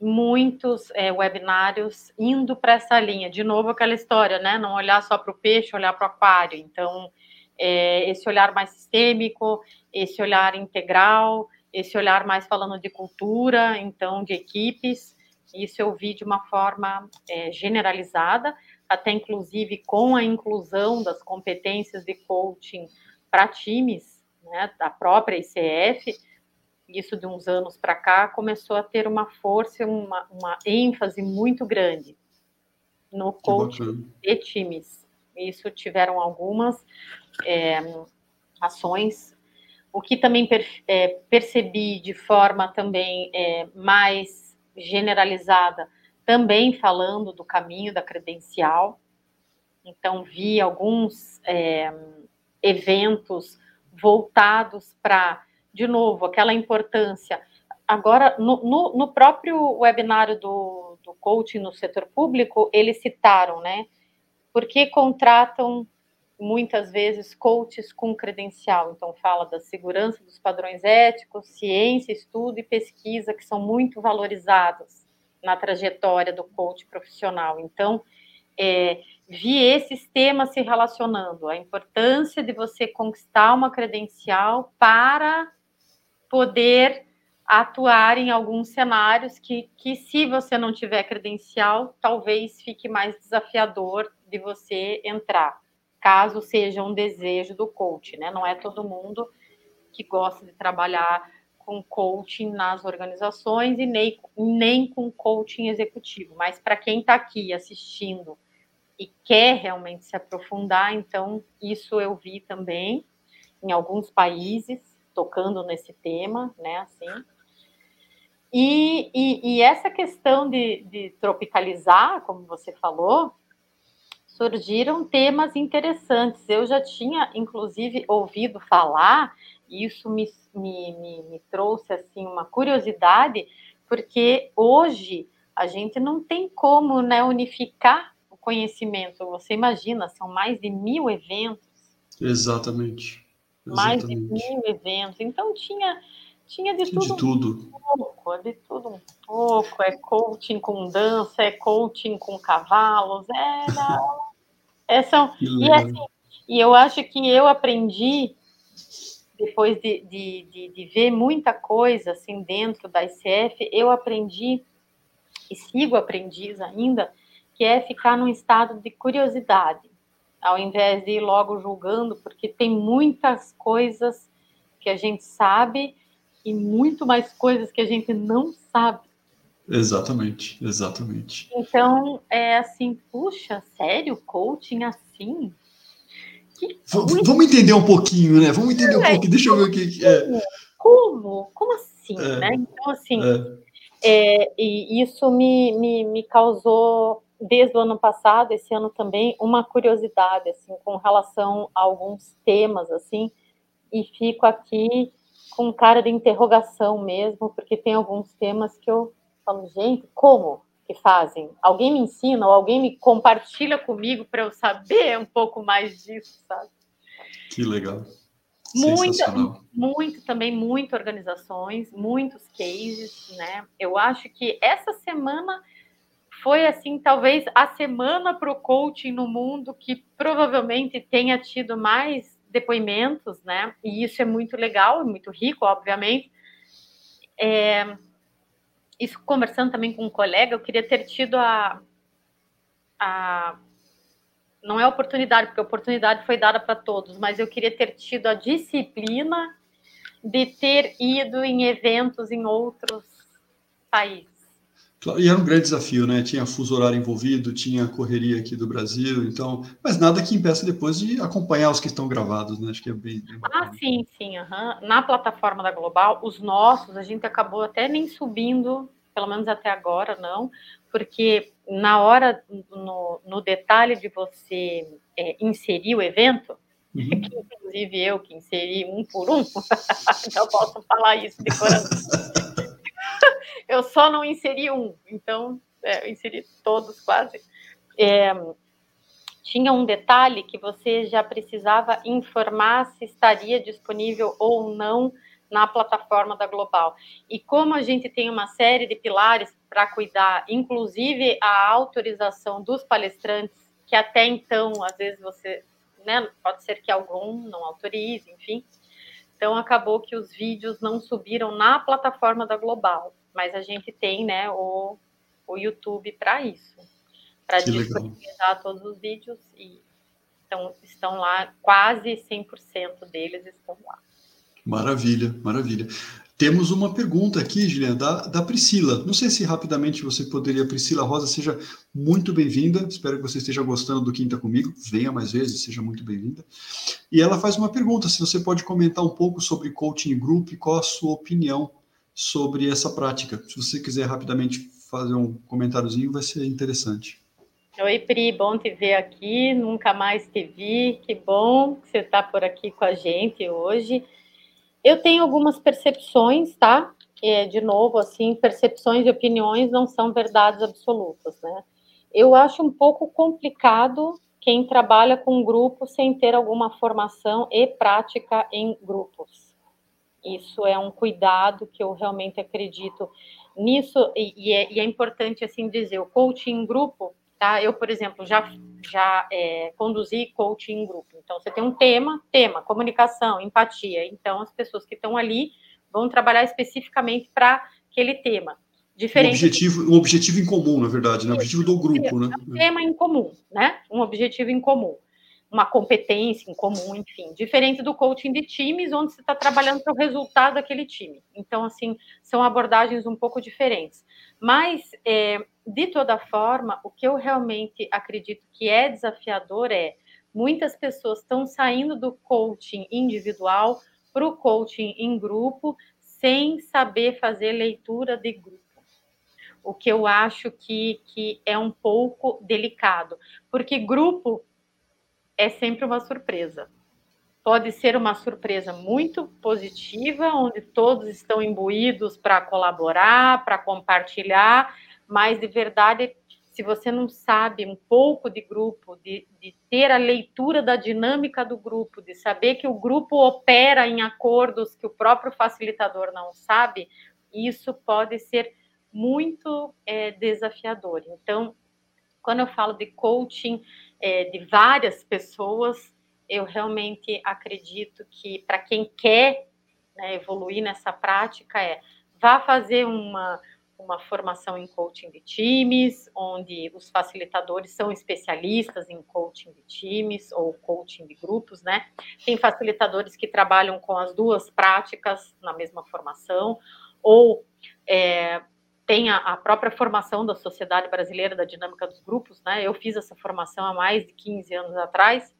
muitos é, webinários indo para essa linha. De novo, aquela história, né? Não olhar só para o peixe, olhar para o aquário. Então, é, esse olhar mais sistêmico, esse olhar integral, esse olhar mais falando de cultura, então, de equipes. Isso eu vi de uma forma é, generalizada, até inclusive com a inclusão das competências de coaching para times, né, da própria ICF isso de uns anos para cá, começou a ter uma força, uma, uma ênfase muito grande no coaching de times. Isso tiveram algumas é, ações. O que também per, é, percebi de forma também é, mais generalizada, também falando do caminho da credencial. Então, vi alguns eventos voltados para de novo, aquela importância. Agora, no, no, no próprio webinário do, do coaching no setor público, eles citaram, né? Porque contratam muitas vezes coaches com credencial. Então, fala da segurança dos padrões éticos, ciência, estudo e pesquisa, que são muito valorizados na trajetória do coach profissional. Então, é, vi esses temas se relacionando, a importância de você conquistar uma credencial para poder atuar em alguns cenários que, que se você não tiver credencial, talvez fique mais desafiador de você entrar, caso seja um desejo do coach, né? Não é todo mundo que gosta de trabalhar com coaching nas organizações e nem, nem com coaching executivo, mas para quem está aqui assistindo e quer realmente se aprofundar, então isso eu vi também em alguns países tocando nesse tema, né? Assim. E, e, e essa questão de, de tropicalizar, como você falou, surgiram temas interessantes. Eu já tinha, inclusive, ouvido falar, e isso me, me, me, me trouxe assim uma curiosidade, porque hoje a gente não tem como né, unificar o conhecimento. Você imagina, são mais de mil eventos. Exatamente. Mais de mil eventos. Então tinha tinha de tudo, de tudo. um pouco, de tudo um pouco. É coaching com dança, é coaching com cavalos, era é, são, e, assim, e eu acho que eu aprendi, depois de, de, de, de, ver muita coisa assim dentro da ICF, eu aprendi, e sigo aprendiz ainda, que é ficar num estado de curiosidade, ao invés de ir logo julgando, porque tem muitas coisas que a gente sabe e muito mais coisas que a gente não sabe. Exatamente, exatamente. Então, é assim, puxa, sério, coaching assim? Vamos entender um pouquinho, né? Vamos entender um é, pouquinho, deixa eu ver o que é. Como? Como assim, é, né? Então, assim, é. é. e isso me, me, me causou, desde o ano passado, esse ano também, uma curiosidade, assim, com relação a alguns temas, assim, e fico aqui com cara de interrogação mesmo, porque tem alguns temas que eu falo, gente, como que fazem? Alguém me ensina ou alguém me compartilha comigo para eu saber um pouco mais disso, sabe? Que legal. Muito, muito também, muitas organizações, muitos cases, né? Eu acho que essa semana foi assim, talvez a semana para o coaching no mundo que provavelmente tenha tido mais depoimentos, né? E isso é muito legal, muito rico, obviamente. É, isso conversando também com um colega, eu queria ter tido a, a não é oportunidade, porque a oportunidade foi dada para todos, mas eu queria ter tido a disciplina de ter ido em eventos em outros países. E era um grande desafio, né? Tinha fuso horário envolvido, tinha correria aqui do Brasil, então, mas nada que impeça depois de acompanhar os que estão gravados, né? Acho que é bem. bem ah, sim, sim. Uhum. Na plataforma da Global, os nossos, a gente acabou até nem subindo, pelo menos até agora, não, porque na hora, no, no detalhe de você é, inserir o evento, uhum. que inclusive eu que inseri um por um, [LAUGHS] então posso falar isso de coração. Eu só não inseri um, então é, eu inseri todos quase. É, tinha um detalhe que você já precisava informar se estaria disponível ou não na plataforma da Global. E como a gente tem uma série de pilares para cuidar, inclusive a autorização dos palestrantes, que até então, às vezes você, né, pode ser que algum não autorize, enfim. Então acabou que os vídeos não subiram na plataforma da Global mas a gente tem né, o, o YouTube para isso, para disponibilizar todos os vídeos e então, estão lá, quase 100% deles estão lá. Maravilha, maravilha. Temos uma pergunta aqui, Juliana, da, da Priscila. Não sei se rapidamente você poderia, Priscila Rosa, seja muito bem-vinda. Espero que você esteja gostando do Quinta Comigo. Venha mais vezes, seja muito bem-vinda. E ela faz uma pergunta: se você pode comentar um pouco sobre coaching group, qual a sua opinião sobre essa prática. Se você quiser rapidamente fazer um comentáriozinho, vai ser interessante. Oi, Pri, bom te ver aqui. Nunca mais te vi. Que bom que você está por aqui com a gente hoje. Eu tenho algumas percepções, tá? É, de novo, assim, percepções e opiniões não são verdades absolutas, né? Eu acho um pouco complicado quem trabalha com grupo sem ter alguma formação e prática em grupos. Isso é um cuidado que eu realmente acredito nisso, e, é, e é, importante assim dizer, o coaching em grupo Tá? Eu, por exemplo, já, já é, conduzi coaching em grupo. Então, você tem um tema, tema, comunicação, empatia. Então, as pessoas que estão ali vão trabalhar especificamente para aquele tema. Diferente. Um objetivo, um objetivo em comum, na verdade, né? Um objetivo do grupo, né? Um tema em comum, né? Um objetivo em comum. Uma competência em comum, enfim. Diferente do coaching de times, onde você está trabalhando para o resultado daquele time. Então, assim, são abordagens um pouco diferentes. Mas, é, de toda forma, o que eu realmente acredito que é desafiador é muitas pessoas estão saindo do coaching individual para o coaching em grupo sem saber fazer leitura de grupo o que eu acho que, que é um pouco delicado, porque grupo é sempre uma surpresa. Pode ser uma surpresa muito positiva, onde todos estão imbuídos para colaborar, para compartilhar, mas de verdade, se você não sabe um pouco de grupo, de, de ter a leitura da dinâmica do grupo, de saber que o grupo opera em acordos que o próprio facilitador não sabe, isso pode ser muito é, desafiador. Então, quando eu falo de coaching é, de várias pessoas, eu realmente acredito que para quem quer né, evoluir nessa prática é vá fazer uma, uma formação em coaching de times, onde os facilitadores são especialistas em coaching de times ou coaching de grupos, né? Tem facilitadores que trabalham com as duas práticas na mesma formação, ou é, tem a, a, própria formação da Sociedade Brasileira da Dinâmica dos Grupos, né? Eu fiz essa formação há mais de 15 anos atrás.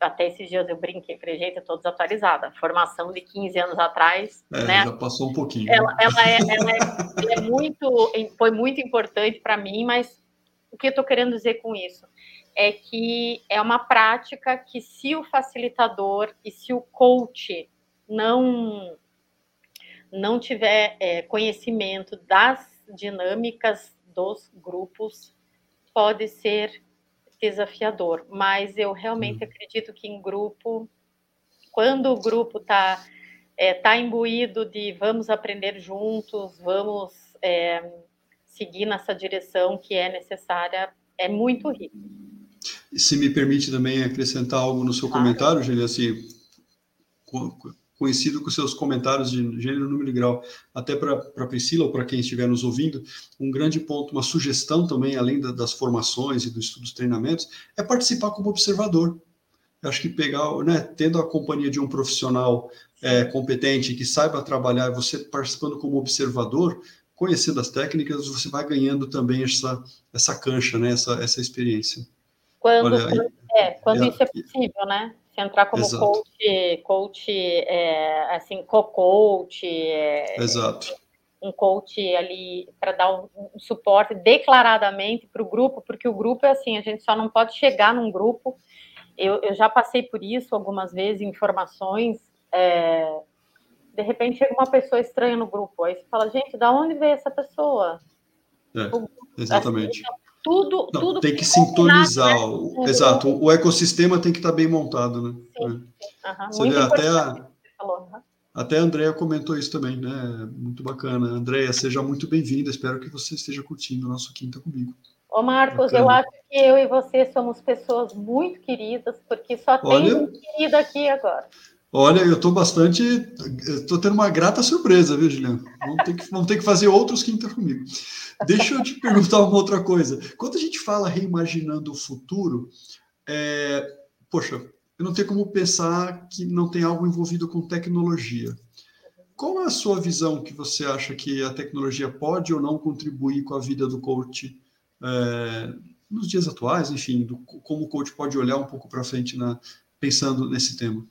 Até esses dias eu brinquei, falei, gente, eu estou desatualizada. Formação de 15 anos atrás, é, né? Já passou um pouquinho. Ela, ela, é, ela, é, ela é, muito, foi muito importante para mim, mas o que eu estou querendo dizer com isso é que é uma prática que se o facilitador e se o coach não não tiver é, conhecimento das dinâmicas dos grupos, pode ser desafiador. Mas eu realmente acredito que em grupo, quando o grupo está é, tá imbuído de vamos aprender juntos, vamos é, seguir nessa direção que é necessária, é muito rico. Se me permite também acrescentar algo no seu claro. comentário, Gênia, assim, conhecido com seus comentários de gênero, número e grau. Até para a Priscila ou para quem estiver nos ouvindo, um grande ponto, uma sugestão também, além da, das formações e dos estudos treinamentos, é participar como observador. Eu acho que pegar, né, tendo a companhia de um profissional é, competente que saiba trabalhar, você participando como observador, conhecendo as técnicas, você vai ganhando também essa, essa cancha, né, essa, essa experiência. Quando, Olha, é, quando é, isso é possível, né? Se entrar como Exato. coach, coach é, assim, co-coach. É, Exato. Um coach ali para dar um, um, suporte declaradamente para o grupo, porque o grupo é assim, a gente só não pode chegar num grupo. Eu, eu já passei por isso algumas vezes, informações. É, de repente chega uma pessoa estranha no grupo, aí você fala, gente, da onde veio essa pessoa? É, exatamente. Assim, tudo, Não, tudo tem que sintonizar. Né? O, exato, o ecossistema tem que estar tá bem montado, né? Sim, sim. Uhum, Você vê, até a, até a Andrea comentou isso também, né? Muito bacana. Andrea, seja muito bem-vinda. Espero que você esteja curtindo o nosso Quinta comigo. Ô, Marcos, bacana. eu acho que eu e você somos pessoas muito queridas, porque só tem Olha, um querido aqui agora. Olha, eu estou bastante. Estou tendo uma grata surpresa, viu, Juliano? Vamos ter que, vamos ter que fazer outros quinta comigo. Deixa eu te [LAUGHS] perguntar uma outra coisa. Quando a gente fala reimaginando o futuro, é, poxa, eu não tenho como pensar que não tem algo envolvido com tecnologia. Qual é a sua visão que você acha que a tecnologia pode ou não contribuir com a vida do coach é, nos dias atuais? Enfim, do, como o coach pode olhar um pouco para frente na, pensando nesse tema?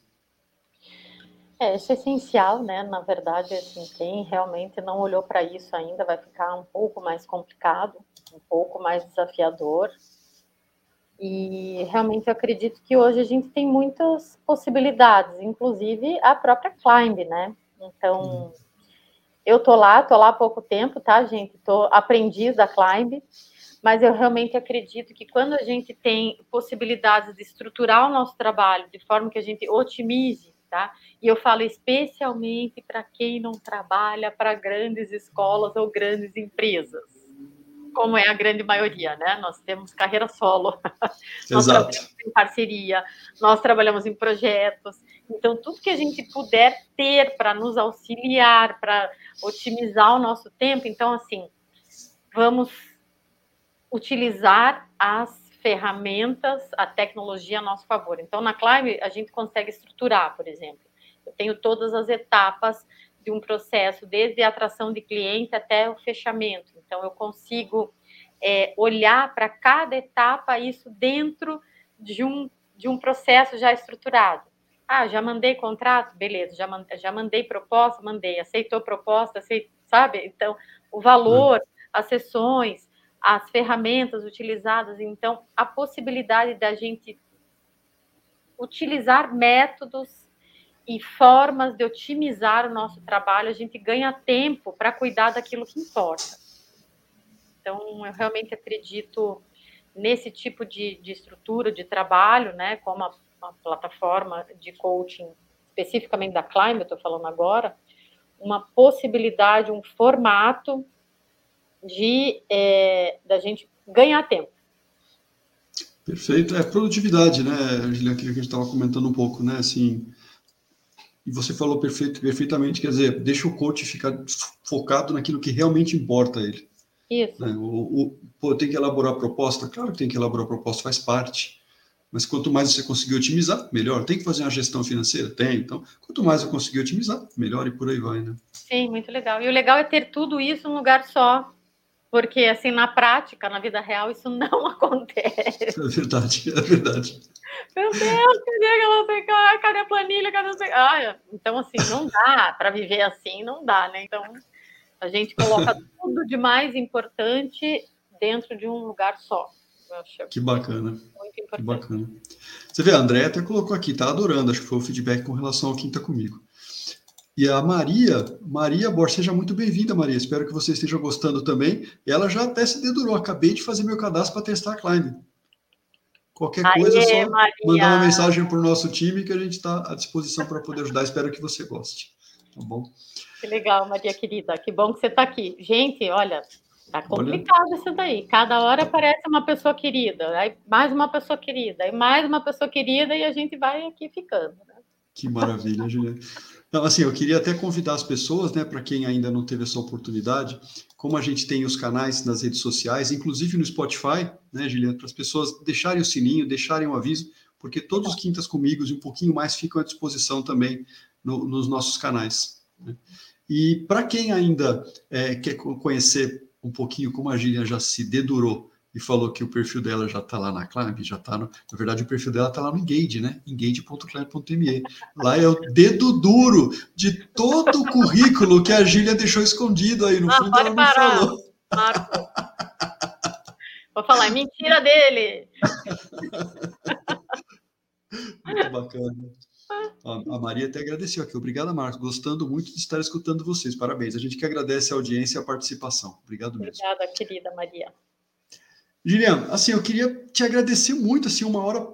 É, isso é essencial, né? Na verdade, assim, quem realmente não olhou para isso ainda vai ficar um pouco mais complicado, um pouco mais desafiador. E realmente eu acredito que hoje a gente tem muitas possibilidades, inclusive a própria Climb, né? Então, eu tô lá, tô lá há pouco tempo, tá, gente? Tô aprendiz da Climb, mas eu realmente acredito que quando a gente tem possibilidades de estruturar o nosso trabalho de forma que a gente otimize tá? E eu falo especialmente para quem não trabalha para grandes escolas ou grandes empresas. como é a grande maioria, né? Nós temos carreira solo, [LAUGHS] nós trabalhamos em parceria, nós trabalhamos em projetos. Então, tudo que a gente puder ter para nos auxiliar, para otimizar o nosso tempo, então, assim, vamos utilizar as ferramentas, a tecnologia a nosso favor. Então, na Climb, a gente consegue estruturar, por exemplo. Eu tenho todas as etapas de um processo, desde a atração de cliente até o fechamento. Então, eu consigo é, olhar para cada etapa isso dentro de um, de um processo já estruturado. Ah, já mandei contrato? Beleza, já, mandei, já mandei proposta? Mandei. Aceitou proposta? Aceitou, sabe? Então, o valor, as sessões, as ferramentas utilizadas. Então, a possibilidade da gente utilizar métodos e formas de otimizar o nosso trabalho, a gente ganha tempo para cuidar daquilo que importa. Então, eu realmente acredito nesse tipo de, de estrutura de trabalho, né, como uma, uma plataforma de coaching, especificamente da Climb, eu estou falando agora, uma possibilidade, um formato de é, da gente ganhar tempo. Perfeito. É produtividade, né, Juliana, que a gente estava comentando um pouco, né, assim, e você falou perfeito, perfeitamente, quer dizer, deixa o coach ficar focado naquilo que realmente importa a ele. Isso. Né? O, o, pô, tem que elaborar a proposta? Claro que tem que elaborar a proposta, faz parte. Mas quanto mais você conseguir otimizar, melhor. Tem que fazer uma gestão financeira? Tem. Então, quanto mais eu conseguir otimizar, melhor e por aí vai, né? Sim, muito legal. E o legal é ter tudo isso num lugar só. Porque, assim, na prática, na vida real, isso não [LAUGHS] acontece. É verdade, é verdade. Meu Deus, cadê aquela sei cadê a planilha, cadê sei ah, Então, assim, não dá para viver assim, não dá, né? Então, a gente coloca [LAUGHS] tudo de mais importante dentro de um lugar só. que bacana. Que bacana. Você vê, a André até colocou aqui, tá adorando, acho que foi o feedback com relação ao Quinta Comigo. E a Maria, Maria Borges, seja muito bem-vinda, Maria. Espero que você esteja gostando também. Ela já até se dedurou. Acabei de fazer meu cadastro para testar a Climb. Qualquer Aê, coisa, é só Maria. mandar uma mensagem para o nosso time que a gente está à disposição para poder ajudar. Espero que você goste. Tá bom? Que legal, Maria querida. Que bom que você está aqui. Gente, olha, tá complicado olha. isso daí. Cada hora aparece uma pessoa querida, aí mais uma pessoa querida, aí mais uma pessoa querida e a gente vai aqui ficando. Né? Que maravilha, Juliana. Então, assim, eu queria até convidar as pessoas, né, para quem ainda não teve essa oportunidade, como a gente tem os canais nas redes sociais, inclusive no Spotify, né, Juliana, para as pessoas deixarem o sininho, deixarem o aviso, porque todos os Quintas Comigo e um pouquinho mais ficam à disposição também no, nos nossos canais. Né? E para quem ainda é, quer conhecer um pouquinho como a Gillian já se dedurou e falou que o perfil dela já está lá na Climb, já está no. Na verdade, o perfil dela está lá no Engage, né? Engage.climb.me. Lá é o dedo duro de todo o currículo que a Gília deixou escondido aí no ah, fundo. Não parar, falou. Marco. Vou falar, é mentira dele. Muito bacana. A Maria até agradeceu aqui. Obrigada, Marcos. Gostando muito de estar escutando vocês. Parabéns. A gente que agradece a audiência e a participação. Obrigado mesmo. Obrigada, querida Maria. Gilian, assim, eu queria te agradecer muito, assim, uma hora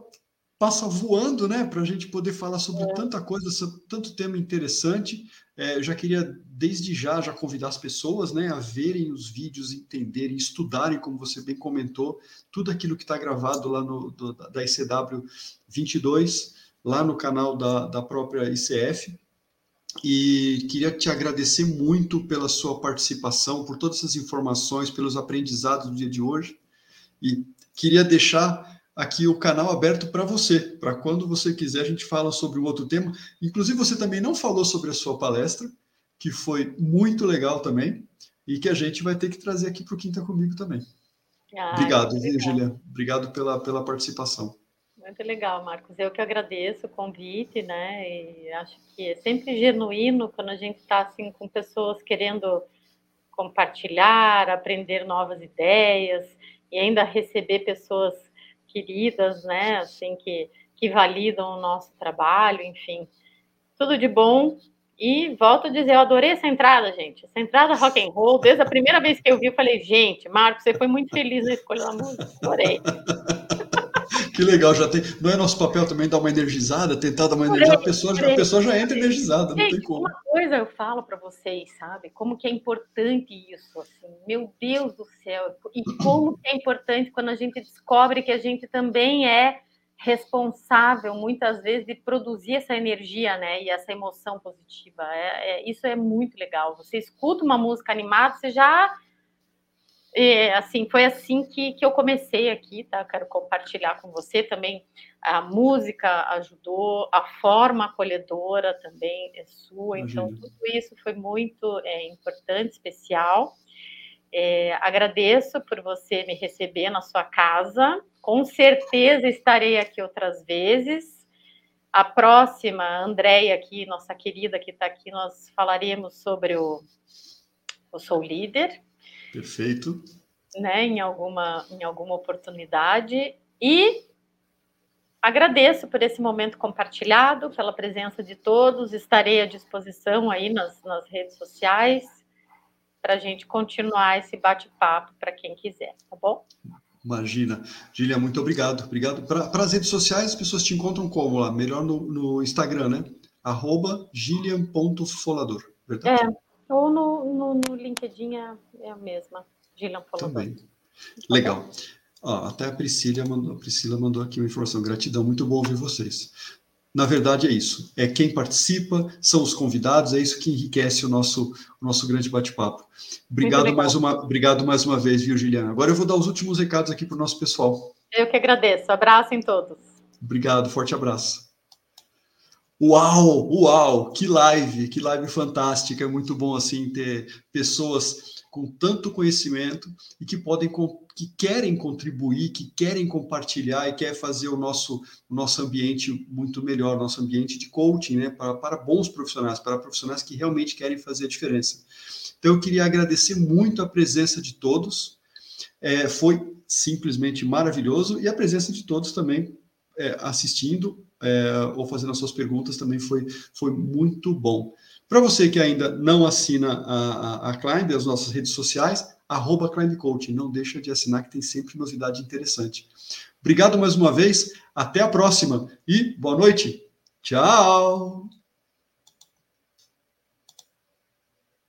passa voando, né, para a gente poder falar sobre é. tanta coisa, sobre tanto tema interessante. É, eu já queria, desde já, já convidar as pessoas, né, a verem os vídeos, entenderem, estudarem, como você bem comentou, tudo aquilo que está gravado lá no do, da ICW 22, lá no canal da, da própria ICF. E queria te agradecer muito pela sua participação, por todas essas informações, pelos aprendizados do dia de hoje. E queria deixar aqui o canal aberto para você, para quando você quiser a gente fala sobre um outro tema. Inclusive você também não falou sobre a sua palestra, que foi muito legal também e que a gente vai ter que trazer aqui para o Quinta comigo também. Ah, Obrigado, Virgília. Obrigado pela, pela participação. Muito legal, Marcos. Eu que agradeço o convite, né? E acho que é sempre genuíno quando a gente está assim com pessoas querendo compartilhar, aprender novas ideias e ainda receber pessoas queridas, né, assim, que, que validam o nosso trabalho, enfim. Tudo de bom. E volto a dizer, eu adorei essa entrada, gente. Essa entrada rock and roll, desde a primeira vez que eu vi, eu falei, gente, Marcos, você foi muito feliz na escolha da música. Adorei. [LAUGHS] Que legal, já tem. Não é nosso papel também dar uma energizada, tentar dar uma energizada, a pessoa, a pessoa já entra energizada, não tem como. Uma coisa eu falo para vocês, sabe? Como que é importante isso, assim. Meu Deus do céu. E como que é importante quando a gente descobre que a gente também é responsável muitas vezes de produzir essa energia, né, e essa emoção positiva. É, é, isso é muito legal. Você escuta uma música animada, você já é, assim, foi assim que, que eu comecei aqui, tá? Quero compartilhar com você também. A música ajudou, a forma acolhedora também é sua, então Imagina. então tudo isso foi muito é, importante, especial. É, agradeço por você me receber na sua casa. Com certeza estarei aqui outras vezes. A próxima, a Andréia aqui, nossa querida que está aqui, nós falaremos sobre o, o Sou Líder, Perfeito. Né, em alguma, em alguma oportunidade. E agradeço por esse momento compartilhado, pela presença de todos. Estarei à disposição aí nas, nas redes sociais para a gente continuar esse bate-papo para quem quiser, tá bom? Imagina. Gília, muito obrigado. Obrigado. Para as redes sociais, as pessoas te encontram como lá? Melhor no, no Instagram, né? Arroba gilian.folador, verdade? É, ou no, no, no LinkedIn é, é, a mesma. Gillian falou. Também. Tá Legal. Ó, até a Priscila mandou, a Priscila mandou aqui uma informação. Gratidão, muito bom ouvir vocês. Na verdade é isso. É quem participa, são os convidados, é isso que enriquece o nosso, o nosso grande bate-papo. Obrigado mais, uma, obrigado mais uma vez, viu, Giliana? Agora eu vou dar os últimos recados aqui para o nosso pessoal. Eu que agradeço. Abraço em todos. Obrigado, forte abraço. Uau, uau, que live, que live fantástica, é muito bom assim ter pessoas com tanto conhecimento e que podem que querem contribuir, que querem compartilhar e quer fazer o nosso o nosso ambiente muito melhor, nosso ambiente de coaching, né, para, para bons profissionais, para profissionais que realmente querem fazer a diferença. Então eu queria agradecer muito a presença de todos, é, foi simplesmente maravilhoso e a presença de todos também é, assistindo é, ou fazendo as suas perguntas também foi, foi muito bom. Para você que ainda não assina a, a, a Climb, as nossas redes sociais, arroba Climb Coaching, não deixa de assinar que tem sempre novidade interessante. Obrigado mais uma vez, até a próxima e boa noite. Tchau!